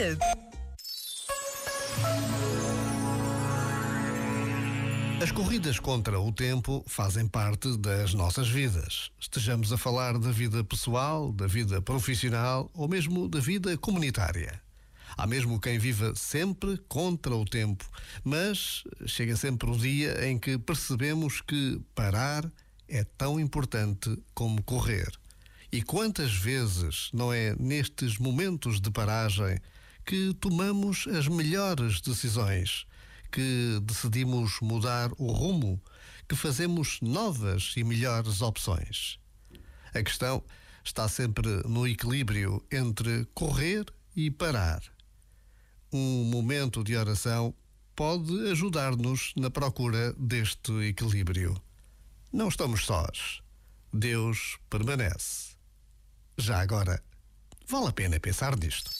vida. As corridas contra o tempo fazem parte das nossas vidas. Estejamos a falar da vida pessoal, da vida profissional ou mesmo da vida comunitária. Há mesmo quem viva sempre contra o tempo, mas chega sempre o dia em que percebemos que parar é tão importante como correr. E quantas vezes não é nestes momentos de paragem que tomamos as melhores decisões? que decidimos mudar o rumo, que fazemos novas e melhores opções. A questão está sempre no equilíbrio entre correr e parar. Um momento de oração pode ajudar-nos na procura deste equilíbrio. Não estamos sós. Deus permanece. Já agora, vale a pena pensar nisto.